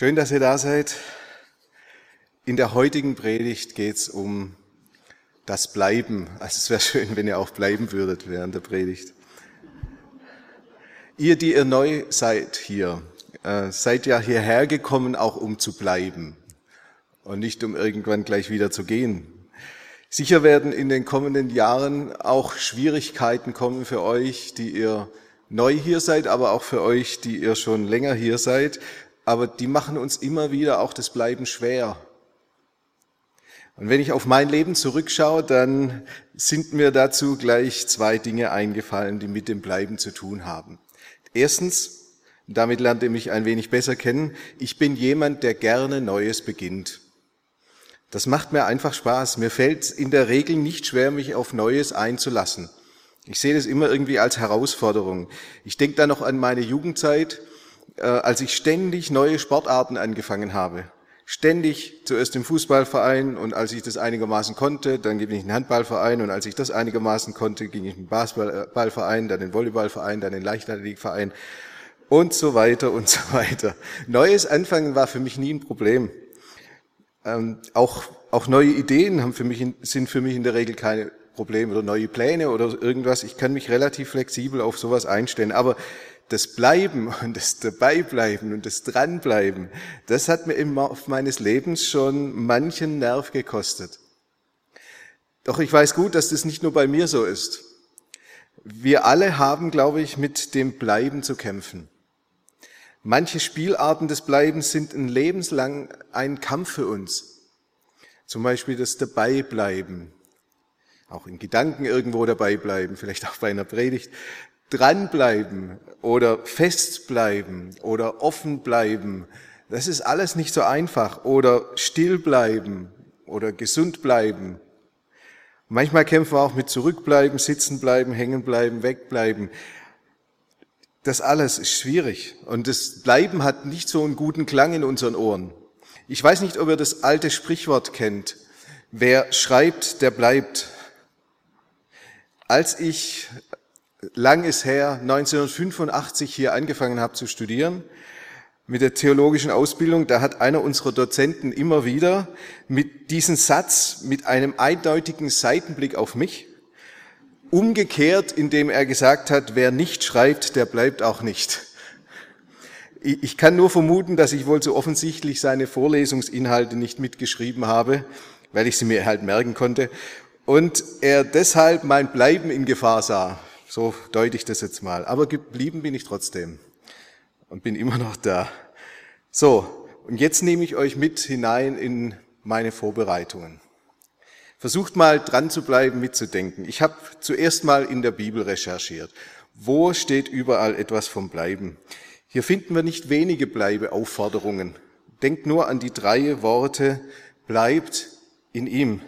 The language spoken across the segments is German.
Schön, dass ihr da seid. In der heutigen Predigt geht es um das Bleiben. Also es wäre schön, wenn ihr auch bleiben würdet während der Predigt. Ihr, die ihr neu seid hier, äh, seid ja hierher gekommen, auch um zu bleiben und nicht um irgendwann gleich wieder zu gehen. Sicher werden in den kommenden Jahren auch Schwierigkeiten kommen für euch, die ihr neu hier seid, aber auch für euch, die ihr schon länger hier seid. Aber die machen uns immer wieder auch das Bleiben schwer. Und wenn ich auf mein Leben zurückschaue, dann sind mir dazu gleich zwei Dinge eingefallen, die mit dem Bleiben zu tun haben. Erstens, damit lernt ihr mich ein wenig besser kennen, ich bin jemand, der gerne Neues beginnt. Das macht mir einfach Spaß. Mir fällt in der Regel nicht schwer, mich auf Neues einzulassen. Ich sehe das immer irgendwie als Herausforderung. Ich denke da noch an meine Jugendzeit, äh, als ich ständig neue Sportarten angefangen habe. Ständig zuerst im Fußballverein und als ich das einigermaßen konnte, dann ging ich in den Handballverein und als ich das einigermaßen konnte, ging ich in den Basketballverein, dann in den Volleyballverein, dann in den Leichtathletikverein und so weiter und so weiter. Neues Anfangen war für mich nie ein Problem. Ähm, auch, auch neue Ideen haben für mich, sind für mich in der Regel keine Problem oder neue Pläne oder irgendwas. Ich kann mich relativ flexibel auf sowas einstellen. Aber das Bleiben und das Dabeibleiben und das Dranbleiben, das hat mir im Laufe meines Lebens schon manchen Nerv gekostet. Doch ich weiß gut, dass das nicht nur bei mir so ist. Wir alle haben, glaube ich, mit dem Bleiben zu kämpfen. Manche Spielarten des Bleibens sind ein lebenslang ein Kampf für uns. Zum Beispiel das Dabeibleiben, auch in Gedanken irgendwo dabei bleiben, vielleicht auch bei einer Predigt, dranbleiben oder festbleiben oder offen bleiben. Das ist alles nicht so einfach. Oder still bleiben oder gesund bleiben. Manchmal kämpfen wir auch mit zurückbleiben, sitzen bleiben, hängen bleiben, wegbleiben. Das alles ist schwierig. Und das Bleiben hat nicht so einen guten Klang in unseren Ohren. Ich weiß nicht, ob ihr das alte Sprichwort kennt. Wer schreibt, der bleibt. Als ich, lang ist her, 1985 hier angefangen habe zu studieren, mit der theologischen Ausbildung, da hat einer unserer Dozenten immer wieder mit diesem Satz, mit einem eindeutigen Seitenblick auf mich, umgekehrt, indem er gesagt hat, wer nicht schreibt, der bleibt auch nicht. Ich kann nur vermuten, dass ich wohl so offensichtlich seine Vorlesungsinhalte nicht mitgeschrieben habe, weil ich sie mir halt merken konnte und er deshalb mein Bleiben in Gefahr sah. So deute ich das jetzt mal. Aber geblieben bin ich trotzdem und bin immer noch da. So, und jetzt nehme ich euch mit hinein in meine Vorbereitungen. Versucht mal dran zu bleiben, mitzudenken. Ich habe zuerst mal in der Bibel recherchiert. Wo steht überall etwas vom Bleiben? Hier finden wir nicht wenige Bleibeaufforderungen. Denkt nur an die drei Worte, bleibt in ihm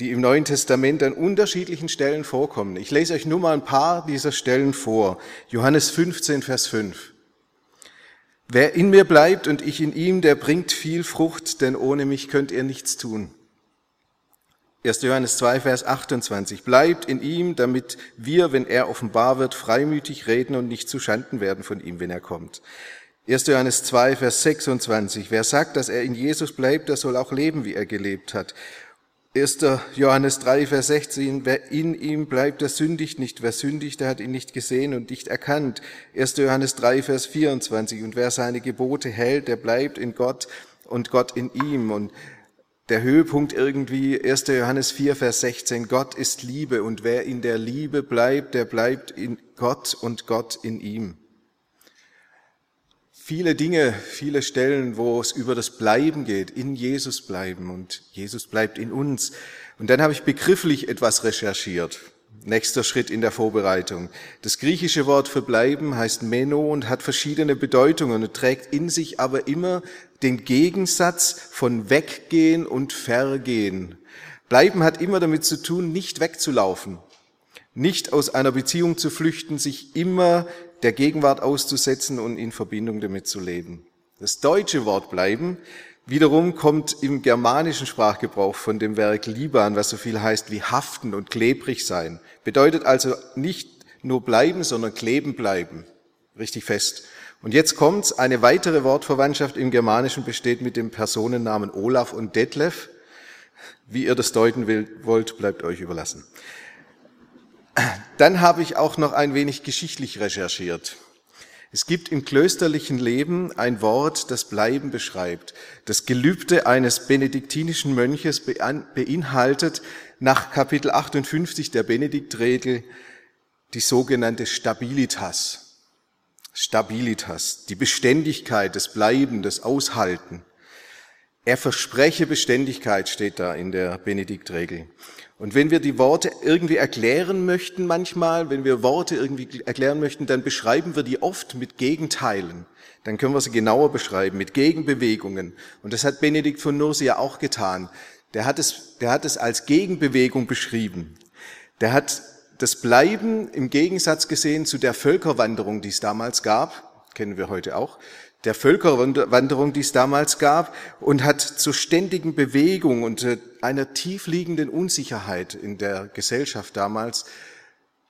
die im Neuen Testament an unterschiedlichen Stellen vorkommen. Ich lese euch nur mal ein paar dieser Stellen vor. Johannes 15, Vers 5. Wer in mir bleibt und ich in ihm, der bringt viel Frucht, denn ohne mich könnt ihr nichts tun. 1. Johannes 2, Vers 28. Bleibt in ihm, damit wir, wenn er offenbar wird, freimütig reden und nicht zu Schanden werden von ihm, wenn er kommt. 1. Johannes 2, Vers 26. Wer sagt, dass er in Jesus bleibt, der soll auch leben, wie er gelebt hat. 1. Johannes 3, Vers 16, wer in ihm bleibt, der sündigt nicht. Wer sündigt, der hat ihn nicht gesehen und nicht erkannt. 1. Johannes 3, Vers 24, und wer seine Gebote hält, der bleibt in Gott und Gott in ihm. Und der Höhepunkt irgendwie 1. Johannes 4, Vers 16, Gott ist Liebe und wer in der Liebe bleibt, der bleibt in Gott und Gott in ihm viele Dinge, viele Stellen, wo es über das Bleiben geht, in Jesus bleiben und Jesus bleibt in uns. Und dann habe ich begrifflich etwas recherchiert. Nächster Schritt in der Vorbereitung. Das griechische Wort für bleiben heißt meno und hat verschiedene Bedeutungen und trägt in sich aber immer den Gegensatz von weggehen und vergehen. Bleiben hat immer damit zu tun, nicht wegzulaufen, nicht aus einer Beziehung zu flüchten, sich immer der Gegenwart auszusetzen und in Verbindung damit zu leben. Das deutsche Wort bleiben wiederum kommt im germanischen Sprachgebrauch von dem Werk Liban, was so viel heißt wie haften und klebrig sein. Bedeutet also nicht nur bleiben, sondern kleben bleiben. Richtig fest. Und jetzt kommt's. Eine weitere Wortverwandtschaft im Germanischen besteht mit dem Personennamen Olaf und Detlef. Wie ihr das deuten wollt, bleibt euch überlassen. Dann habe ich auch noch ein wenig geschichtlich recherchiert. Es gibt im klösterlichen Leben ein Wort, das Bleiben beschreibt. Das Gelübde eines benediktinischen Mönches beinhaltet nach Kapitel 58 der Benediktregel die sogenannte Stabilitas. Stabilitas, die Beständigkeit, das Bleiben, das Aushalten. Er verspreche Beständigkeit, steht da in der Benediktregel. Und wenn wir die Worte irgendwie erklären möchten manchmal, wenn wir Worte irgendwie erklären möchten, dann beschreiben wir die oft mit Gegenteilen. Dann können wir sie genauer beschreiben, mit Gegenbewegungen. Und das hat Benedikt von Nursia auch getan. Der hat es, der hat es als Gegenbewegung beschrieben. Der hat das Bleiben im Gegensatz gesehen zu der Völkerwanderung, die es damals gab, kennen wir heute auch, der Völkerwanderung, die es damals gab, und hat zur ständigen Bewegung und äh, einer tiefliegenden Unsicherheit in der Gesellschaft damals,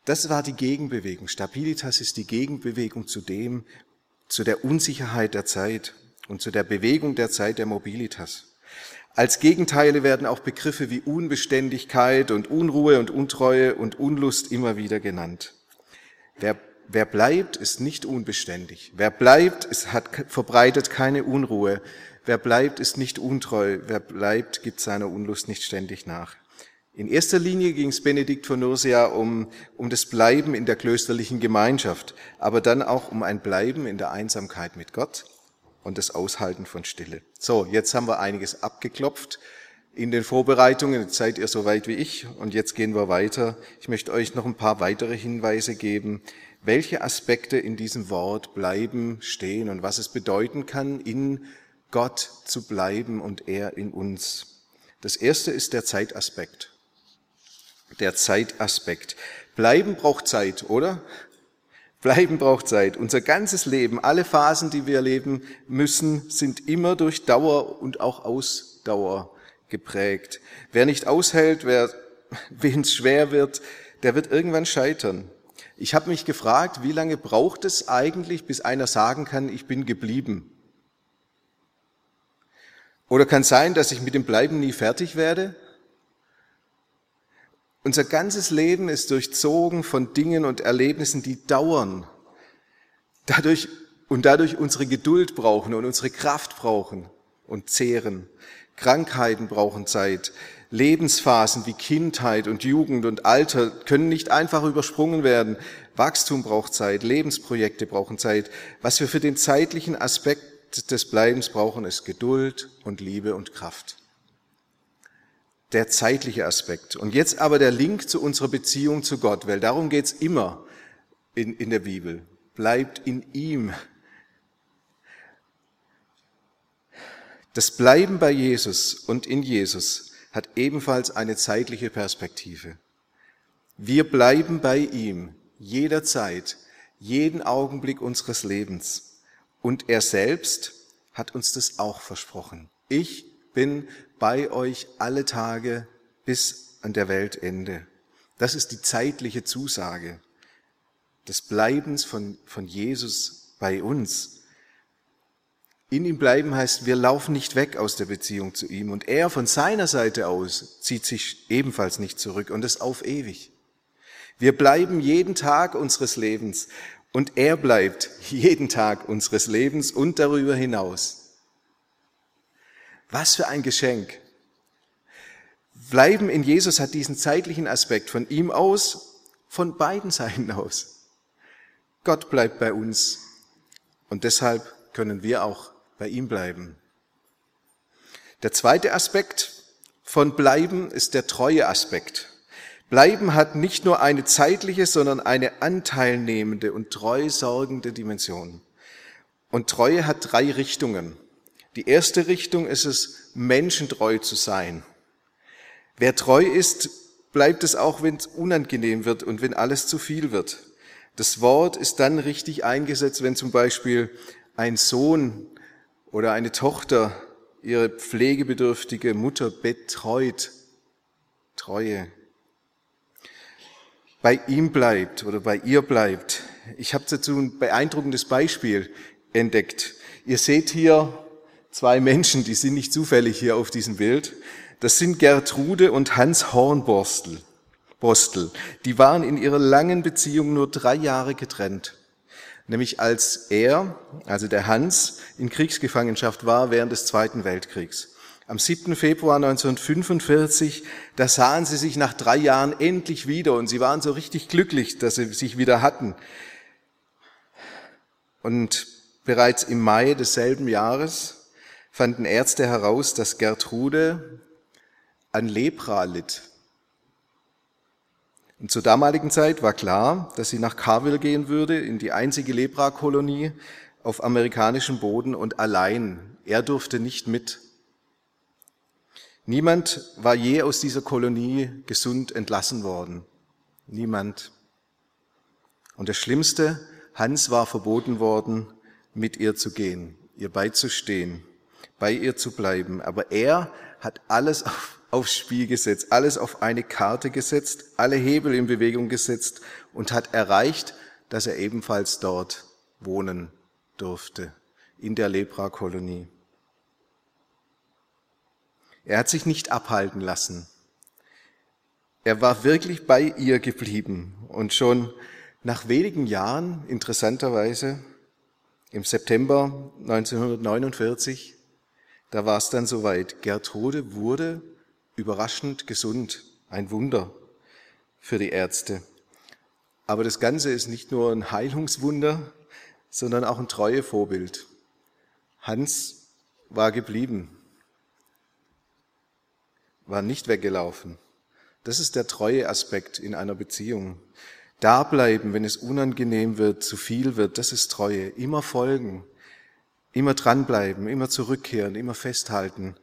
das war die Gegenbewegung. Stabilitas ist die Gegenbewegung zu dem, zu der Unsicherheit der Zeit und zu der Bewegung der Zeit der Mobilitas. Als Gegenteile werden auch Begriffe wie Unbeständigkeit und Unruhe und Untreue und Unlust immer wieder genannt. Wer Wer bleibt, ist nicht unbeständig. Wer bleibt, ist, hat, verbreitet keine Unruhe. Wer bleibt, ist nicht untreu. Wer bleibt, gibt seiner Unlust nicht ständig nach. In erster Linie ging es Benedikt von Nursia um, um das Bleiben in der klösterlichen Gemeinschaft, aber dann auch um ein Bleiben in der Einsamkeit mit Gott und das Aushalten von Stille. So, jetzt haben wir einiges abgeklopft in den Vorbereitungen. Jetzt seid ihr so weit wie ich und jetzt gehen wir weiter. Ich möchte euch noch ein paar weitere Hinweise geben, welche Aspekte in diesem Wort bleiben, stehen und was es bedeuten kann, in Gott zu bleiben und er in uns. Das erste ist der Zeitaspekt. Der Zeitaspekt. Bleiben braucht Zeit, oder? Bleiben braucht Zeit. Unser ganzes Leben, alle Phasen, die wir leben müssen, sind immer durch Dauer und auch Ausdauer geprägt. Wer nicht aushält, wer, wem es schwer wird, der wird irgendwann scheitern. Ich habe mich gefragt, wie lange braucht es eigentlich, bis einer sagen kann, ich bin geblieben? Oder kann sein, dass ich mit dem Bleiben nie fertig werde? Unser ganzes Leben ist durchzogen von Dingen und Erlebnissen, die dauern. Dadurch und dadurch unsere Geduld brauchen und unsere Kraft brauchen und zehren. Krankheiten brauchen Zeit. Lebensphasen wie Kindheit und Jugend und Alter können nicht einfach übersprungen werden. Wachstum braucht Zeit, Lebensprojekte brauchen Zeit. Was wir für den zeitlichen Aspekt des Bleibens brauchen, ist Geduld und Liebe und Kraft. Der zeitliche Aspekt. Und jetzt aber der Link zu unserer Beziehung zu Gott, weil darum geht's immer in, in der Bibel. Bleibt in ihm. Das Bleiben bei Jesus und in Jesus hat ebenfalls eine zeitliche Perspektive. Wir bleiben bei ihm jederzeit, jeden Augenblick unseres Lebens. Und er selbst hat uns das auch versprochen. Ich bin bei euch alle Tage bis an der Weltende. Das ist die zeitliche Zusage des Bleibens von, von Jesus bei uns. In ihm bleiben heißt, wir laufen nicht weg aus der Beziehung zu ihm und er von seiner Seite aus zieht sich ebenfalls nicht zurück und es auf ewig. Wir bleiben jeden Tag unseres Lebens und er bleibt jeden Tag unseres Lebens und darüber hinaus. Was für ein Geschenk. Bleiben in Jesus hat diesen zeitlichen Aspekt von ihm aus, von beiden Seiten aus. Gott bleibt bei uns und deshalb können wir auch bei ihm bleiben. Der zweite Aspekt von bleiben ist der treue Aspekt. Bleiben hat nicht nur eine zeitliche, sondern eine anteilnehmende und treu sorgende Dimension. Und Treue hat drei Richtungen. Die erste Richtung ist es, menschentreu zu sein. Wer treu ist, bleibt es auch, wenn es unangenehm wird und wenn alles zu viel wird. Das Wort ist dann richtig eingesetzt, wenn zum Beispiel ein Sohn oder eine Tochter ihre pflegebedürftige Mutter betreut. Treue. Bei ihm bleibt oder bei ihr bleibt. Ich habe dazu ein beeindruckendes Beispiel entdeckt. Ihr seht hier zwei Menschen, die sind nicht zufällig hier auf diesem Bild. Das sind Gertrude und Hans Hornborstel. Die waren in ihrer langen Beziehung nur drei Jahre getrennt. Nämlich als er, also der Hans, in Kriegsgefangenschaft war während des Zweiten Weltkriegs. Am 7. Februar 1945, da sahen sie sich nach drei Jahren endlich wieder und sie waren so richtig glücklich, dass sie sich wieder hatten. Und bereits im Mai desselben Jahres fanden Ärzte heraus, dass Gertrude an Lepra litt. Und zur damaligen Zeit war klar, dass sie nach Carville gehen würde, in die einzige Lepra-Kolonie auf amerikanischem Boden und allein. Er durfte nicht mit. Niemand war je aus dieser Kolonie gesund entlassen worden. Niemand. Und das Schlimmste, Hans war verboten worden, mit ihr zu gehen, ihr beizustehen, bei ihr zu bleiben. Aber er hat alles auf aufs Spiel gesetzt, alles auf eine Karte gesetzt, alle Hebel in Bewegung gesetzt und hat erreicht, dass er ebenfalls dort wohnen durfte, in der Lepra-Kolonie. Er hat sich nicht abhalten lassen. Er war wirklich bei ihr geblieben und schon nach wenigen Jahren, interessanterweise, im September 1949, da war es dann soweit. Gertrude wurde überraschend gesund, ein Wunder für die Ärzte. Aber das Ganze ist nicht nur ein Heilungswunder, sondern auch ein Treuevorbild. Hans war geblieben, war nicht weggelaufen. Das ist der treue Aspekt in einer Beziehung. Da bleiben, wenn es unangenehm wird, zu viel wird, das ist Treue. Immer folgen, immer dranbleiben, immer zurückkehren, immer festhalten.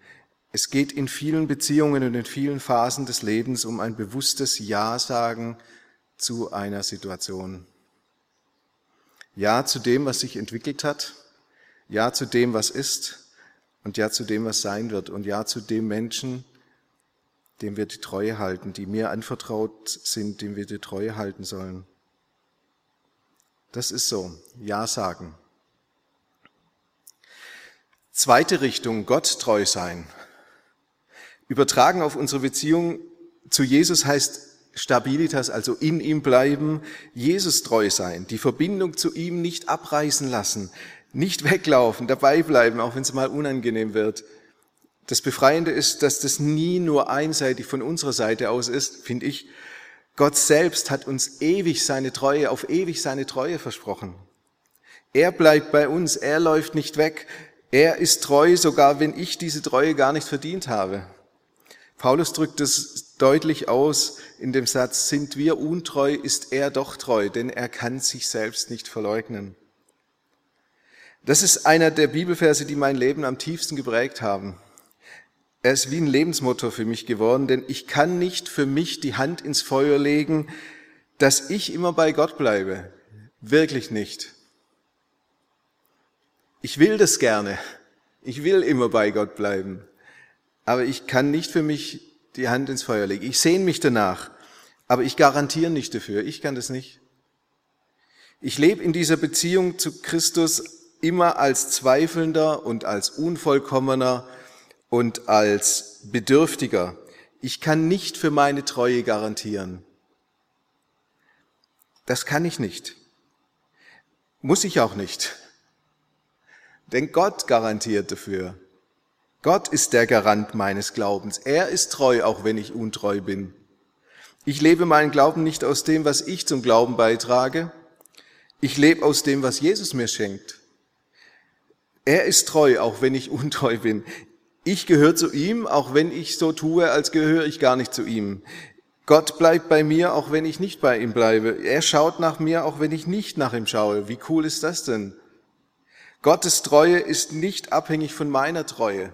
Es geht in vielen Beziehungen und in vielen Phasen des Lebens um ein bewusstes Ja sagen zu einer Situation. Ja zu dem, was sich entwickelt hat, Ja zu dem, was ist und Ja zu dem, was sein wird und Ja zu dem Menschen, dem wir die Treue halten, die mir anvertraut sind, dem wir die Treue halten sollen. Das ist so, Ja sagen. Zweite Richtung, Gott treu sein. Übertragen auf unsere Beziehung zu Jesus heißt Stabilitas, also in ihm bleiben, Jesus treu sein, die Verbindung zu ihm nicht abreißen lassen, nicht weglaufen, dabei bleiben, auch wenn es mal unangenehm wird. Das Befreiende ist, dass das nie nur einseitig von unserer Seite aus ist, finde ich. Gott selbst hat uns ewig seine Treue, auf ewig seine Treue versprochen. Er bleibt bei uns, er läuft nicht weg, er ist treu, sogar wenn ich diese Treue gar nicht verdient habe. Paulus drückt es deutlich aus in dem Satz, sind wir untreu, ist er doch treu, denn er kann sich selbst nicht verleugnen. Das ist einer der Bibelverse, die mein Leben am tiefsten geprägt haben. Er ist wie ein Lebensmotto für mich geworden, denn ich kann nicht für mich die Hand ins Feuer legen, dass ich immer bei Gott bleibe. Wirklich nicht. Ich will das gerne. Ich will immer bei Gott bleiben aber ich kann nicht für mich die Hand ins Feuer legen. Ich sehne mich danach, aber ich garantiere nicht dafür. Ich kann das nicht. Ich lebe in dieser Beziehung zu Christus immer als Zweifelnder und als Unvollkommener und als Bedürftiger. Ich kann nicht für meine Treue garantieren. Das kann ich nicht. Muss ich auch nicht. Denn Gott garantiert dafür. Gott ist der Garant meines Glaubens. Er ist treu, auch wenn ich untreu bin. Ich lebe meinen Glauben nicht aus dem, was ich zum Glauben beitrage. Ich lebe aus dem, was Jesus mir schenkt. Er ist treu, auch wenn ich untreu bin. Ich gehöre zu ihm, auch wenn ich so tue, als gehöre ich gar nicht zu ihm. Gott bleibt bei mir, auch wenn ich nicht bei ihm bleibe. Er schaut nach mir, auch wenn ich nicht nach ihm schaue. Wie cool ist das denn? Gottes Treue ist nicht abhängig von meiner Treue.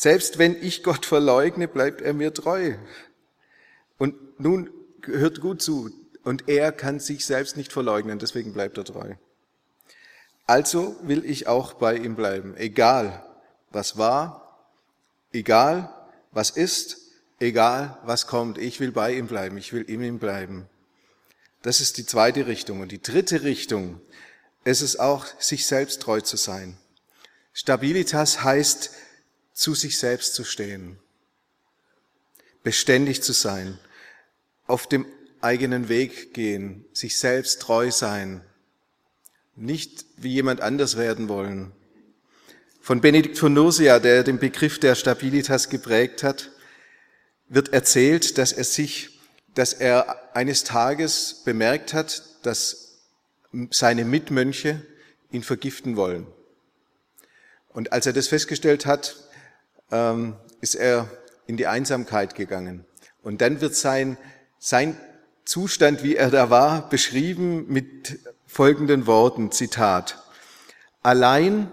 Selbst wenn ich Gott verleugne, bleibt er mir treu. Und nun hört gut zu, und er kann sich selbst nicht verleugnen, deswegen bleibt er treu. Also will ich auch bei ihm bleiben, egal was war, egal was ist, egal was kommt, ich will bei ihm bleiben, ich will in ihm bleiben. Das ist die zweite Richtung. Und die dritte Richtung ist es auch, sich selbst treu zu sein. Stabilitas heißt, zu sich selbst zu stehen, beständig zu sein, auf dem eigenen Weg gehen, sich selbst treu sein, nicht wie jemand anders werden wollen. Von Benedikt von Nursia, der den Begriff der Stabilitas geprägt hat, wird erzählt, dass er sich, dass er eines Tages bemerkt hat, dass seine Mitmönche ihn vergiften wollen. Und als er das festgestellt hat, ähm, ist er in die Einsamkeit gegangen. Und dann wird sein, sein Zustand, wie er da war, beschrieben mit folgenden Worten, Zitat. Allein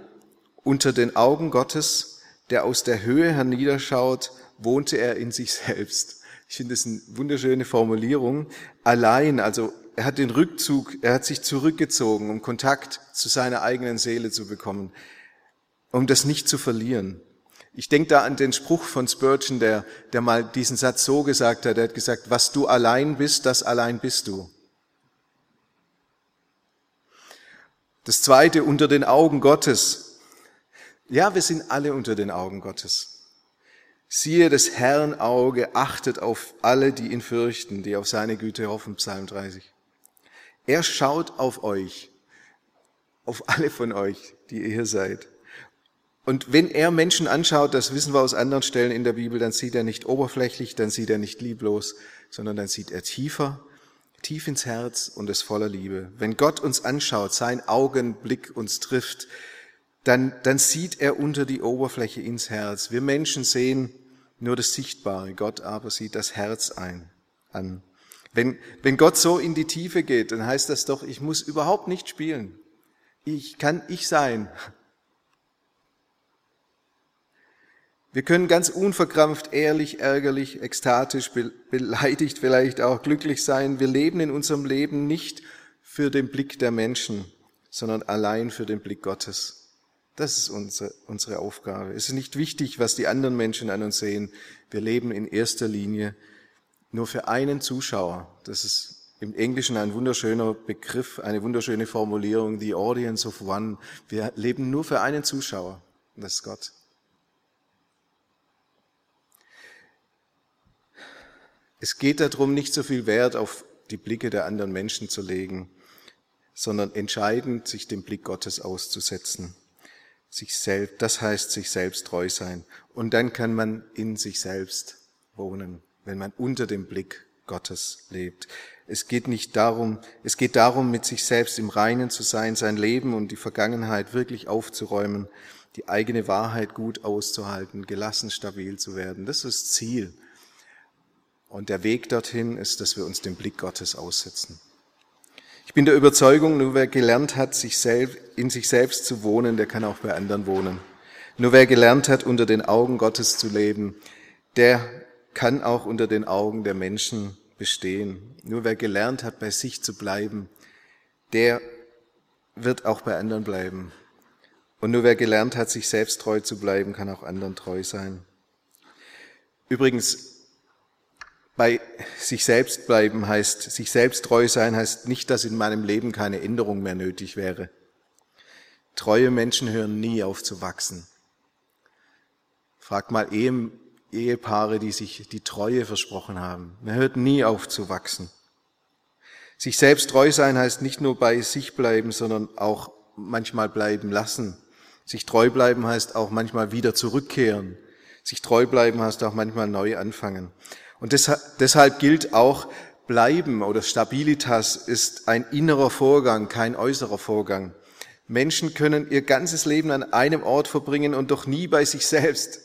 unter den Augen Gottes, der aus der Höhe herniederschaut wohnte er in sich selbst. Ich finde das eine wunderschöne Formulierung. Allein, also er hat den Rückzug, er hat sich zurückgezogen, um Kontakt zu seiner eigenen Seele zu bekommen, um das nicht zu verlieren. Ich denke da an den Spruch von Spurgeon, der, der mal diesen Satz so gesagt hat. Er hat gesagt, was du allein bist, das allein bist du. Das zweite, unter den Augen Gottes. Ja, wir sind alle unter den Augen Gottes. Siehe des Herrn Auge, achtet auf alle, die ihn fürchten, die auf seine Güte hoffen, Psalm 30. Er schaut auf euch, auf alle von euch, die ihr hier seid. Und wenn er Menschen anschaut, das wissen wir aus anderen Stellen in der Bibel, dann sieht er nicht oberflächlich, dann sieht er nicht lieblos, sondern dann sieht er tiefer, tief ins Herz und es voller Liebe. Wenn Gott uns anschaut, sein Augenblick uns trifft, dann, dann sieht er unter die Oberfläche ins Herz. Wir Menschen sehen nur das Sichtbare, Gott aber sieht das Herz ein, an. Wenn, wenn Gott so in die Tiefe geht, dann heißt das doch, ich muss überhaupt nicht spielen. Ich kann ich sein. Wir können ganz unverkrampft, ehrlich, ärgerlich, ekstatisch, beleidigt vielleicht auch glücklich sein. Wir leben in unserem Leben nicht für den Blick der Menschen, sondern allein für den Blick Gottes. Das ist unsere, unsere Aufgabe. Es ist nicht wichtig, was die anderen Menschen an uns sehen. Wir leben in erster Linie nur für einen Zuschauer. Das ist im Englischen ein wunderschöner Begriff, eine wunderschöne Formulierung, the audience of one. Wir leben nur für einen Zuschauer. Das ist Gott. Es geht darum, nicht so viel Wert auf die Blicke der anderen Menschen zu legen, sondern entscheidend sich dem Blick Gottes auszusetzen sich selbst, das heißt sich selbst treu sein. Und dann kann man in sich selbst wohnen, wenn man unter dem Blick Gottes lebt. Es geht nicht darum, es geht darum, mit sich selbst im Reinen zu sein, sein Leben und die Vergangenheit wirklich aufzuräumen, die eigene Wahrheit gut auszuhalten, gelassen, stabil zu werden. Das ist Ziel. Und der Weg dorthin ist, dass wir uns dem Blick Gottes aussetzen. Ich bin der Überzeugung, nur wer gelernt hat, sich selbst, in sich selbst zu wohnen, der kann auch bei anderen wohnen. Nur wer gelernt hat, unter den Augen Gottes zu leben, der kann auch unter den Augen der Menschen bestehen. Nur wer gelernt hat, bei sich zu bleiben, der wird auch bei anderen bleiben. Und nur wer gelernt hat, sich selbst treu zu bleiben, kann auch anderen treu sein. Übrigens, bei sich selbst bleiben heißt, sich selbst treu sein heißt nicht, dass in meinem Leben keine Änderung mehr nötig wäre. Treue Menschen hören nie auf zu wachsen. Frag mal Ehepaare, die sich die Treue versprochen haben. Man hört nie auf zu wachsen. Sich selbst treu sein heißt nicht nur bei sich bleiben, sondern auch manchmal bleiben lassen. Sich treu bleiben heißt auch manchmal wieder zurückkehren. Sich treu bleiben heißt auch manchmal neu anfangen. Und deshalb gilt auch, bleiben oder Stabilitas ist ein innerer Vorgang, kein äußerer Vorgang. Menschen können ihr ganzes Leben an einem Ort verbringen und doch nie bei sich selbst,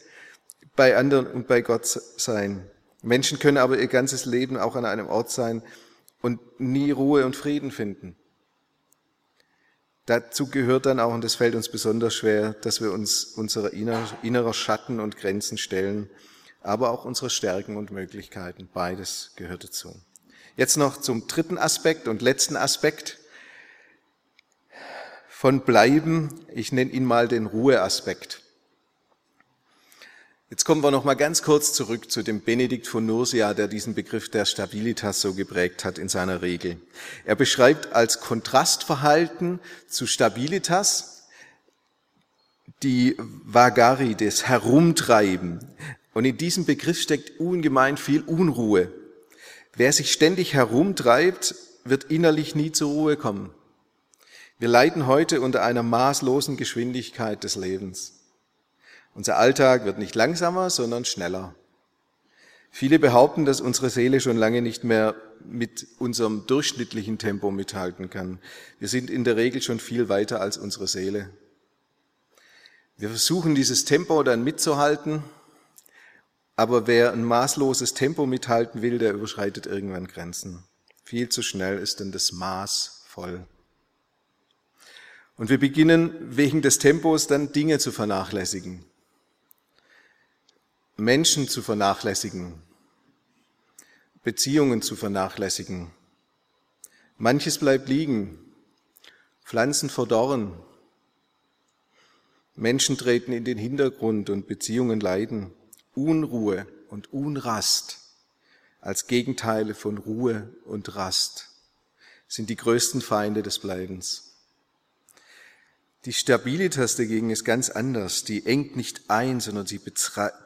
bei anderen und bei Gott sein. Menschen können aber ihr ganzes Leben auch an einem Ort sein und nie Ruhe und Frieden finden. Dazu gehört dann auch, und das fällt uns besonders schwer, dass wir uns unserer innerer Schatten und Grenzen stellen, aber auch unsere Stärken und Möglichkeiten. Beides gehört dazu. Jetzt noch zum dritten Aspekt und letzten Aspekt von Bleiben. Ich nenne ihn mal den Ruheaspekt. Jetzt kommen wir noch mal ganz kurz zurück zu dem Benedikt von Nursia, der diesen Begriff der Stabilitas so geprägt hat in seiner Regel. Er beschreibt als Kontrastverhalten zu Stabilitas die Vagari, das Herumtreiben. Und in diesem Begriff steckt ungemein viel Unruhe. Wer sich ständig herumtreibt, wird innerlich nie zur Ruhe kommen. Wir leiden heute unter einer maßlosen Geschwindigkeit des Lebens. Unser Alltag wird nicht langsamer, sondern schneller. Viele behaupten, dass unsere Seele schon lange nicht mehr mit unserem durchschnittlichen Tempo mithalten kann. Wir sind in der Regel schon viel weiter als unsere Seele. Wir versuchen dieses Tempo dann mitzuhalten, aber wer ein maßloses Tempo mithalten will, der überschreitet irgendwann Grenzen. Viel zu schnell ist denn das Maß voll. Und wir beginnen wegen des Tempos dann Dinge zu vernachlässigen. Menschen zu vernachlässigen, Beziehungen zu vernachlässigen. Manches bleibt liegen, Pflanzen verdorren, Menschen treten in den Hintergrund und Beziehungen leiden. Unruhe und Unrast als Gegenteile von Ruhe und Rast sind die größten Feinde des Bleibens. Die Stabilitas dagegen ist ganz anders. Die engt nicht ein, sondern sie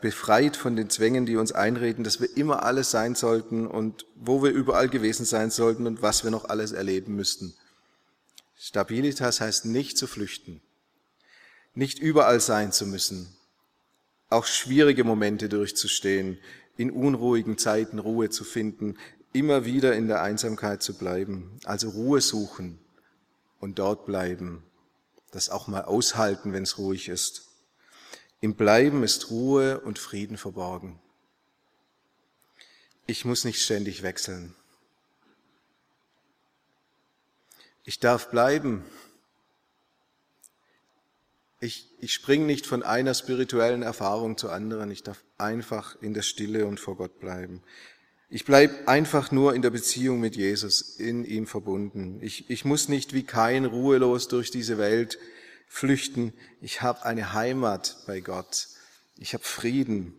befreit von den Zwängen, die uns einreden, dass wir immer alles sein sollten und wo wir überall gewesen sein sollten und was wir noch alles erleben müssten. Stabilitas heißt nicht zu flüchten, nicht überall sein zu müssen, auch schwierige Momente durchzustehen, in unruhigen Zeiten Ruhe zu finden, immer wieder in der Einsamkeit zu bleiben, also Ruhe suchen und dort bleiben das auch mal aushalten, wenn es ruhig ist. Im Bleiben ist Ruhe und Frieden verborgen. Ich muss nicht ständig wechseln. Ich darf bleiben. Ich, ich springe nicht von einer spirituellen Erfahrung zur anderen. Ich darf einfach in der Stille und vor Gott bleiben. Ich bleibe einfach nur in der Beziehung mit Jesus, in ihm verbunden. Ich, ich muss nicht wie kein ruhelos durch diese Welt flüchten. Ich habe eine Heimat bei Gott. Ich habe Frieden.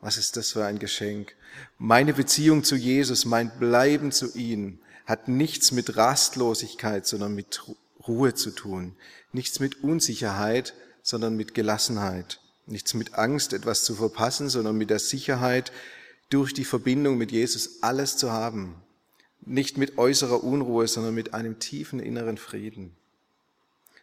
Was ist das für ein Geschenk? Meine Beziehung zu Jesus, mein Bleiben zu ihm hat nichts mit Rastlosigkeit, sondern mit Ruhe zu tun. Nichts mit Unsicherheit, sondern mit Gelassenheit. Nichts mit Angst, etwas zu verpassen, sondern mit der Sicherheit, durch die Verbindung mit Jesus alles zu haben. Nicht mit äußerer Unruhe, sondern mit einem tiefen inneren Frieden.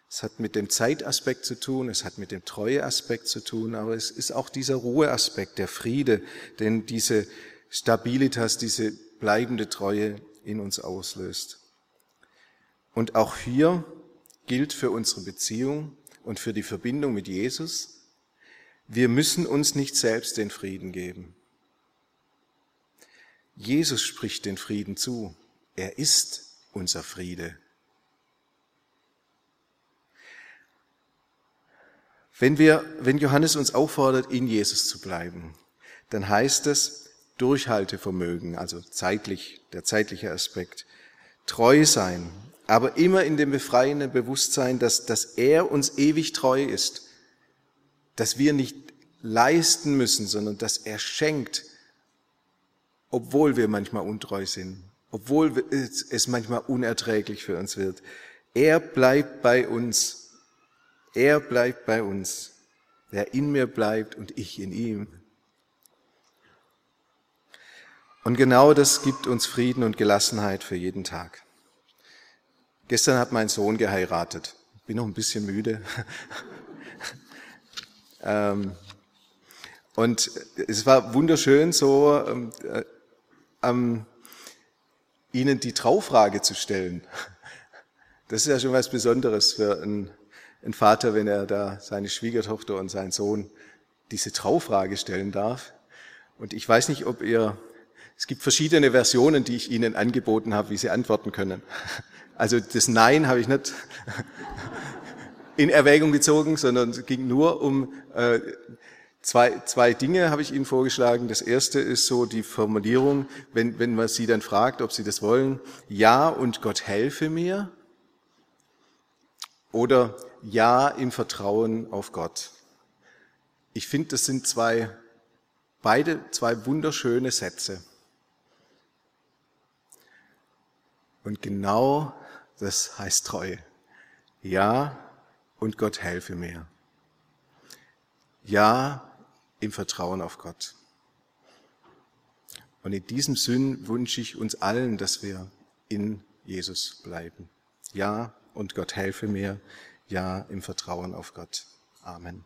Es hat mit dem Zeitaspekt zu tun, es hat mit dem Treueaspekt zu tun, aber es ist auch dieser Ruheaspekt, der Friede, den diese Stabilitas, diese bleibende Treue in uns auslöst. Und auch hier gilt für unsere Beziehung und für die Verbindung mit Jesus, wir müssen uns nicht selbst den Frieden geben. Jesus spricht den Frieden zu. Er ist unser Friede. Wenn wir, wenn Johannes uns auffordert, in Jesus zu bleiben, dann heißt es Durchhaltevermögen, also zeitlich, der zeitliche Aspekt, treu sein, aber immer in dem befreienden Bewusstsein, dass, dass er uns ewig treu ist, dass wir nicht leisten müssen, sondern dass er schenkt, obwohl wir manchmal untreu sind, obwohl es manchmal unerträglich für uns wird. Er bleibt bei uns. Er bleibt bei uns. Wer in mir bleibt und ich in ihm. Und genau das gibt uns Frieden und Gelassenheit für jeden Tag. Gestern hat mein Sohn geheiratet. Bin noch ein bisschen müde. Ähm, und es war wunderschön, so ähm, ähm, ihnen die Traufrage zu stellen. Das ist ja schon was Besonderes für einen, einen Vater, wenn er da seine Schwiegertochter und seinen Sohn diese Traufrage stellen darf. Und ich weiß nicht, ob ihr, es gibt verschiedene Versionen, die ich Ihnen angeboten habe, wie Sie antworten können. Also das Nein habe ich nicht in Erwägung gezogen, sondern es ging nur um äh, zwei, zwei Dinge, habe ich Ihnen vorgeschlagen. Das erste ist so die Formulierung, wenn, wenn man Sie dann fragt, ob Sie das wollen, ja und Gott helfe mir oder ja im Vertrauen auf Gott. Ich finde, das sind zwei, beide zwei wunderschöne Sätze. Und genau das heißt Treue. Ja und Gott helfe mir. Ja im Vertrauen auf Gott. Und in diesem Sinn wünsche ich uns allen, dass wir in Jesus bleiben. Ja und Gott helfe mir. Ja im Vertrauen auf Gott. Amen.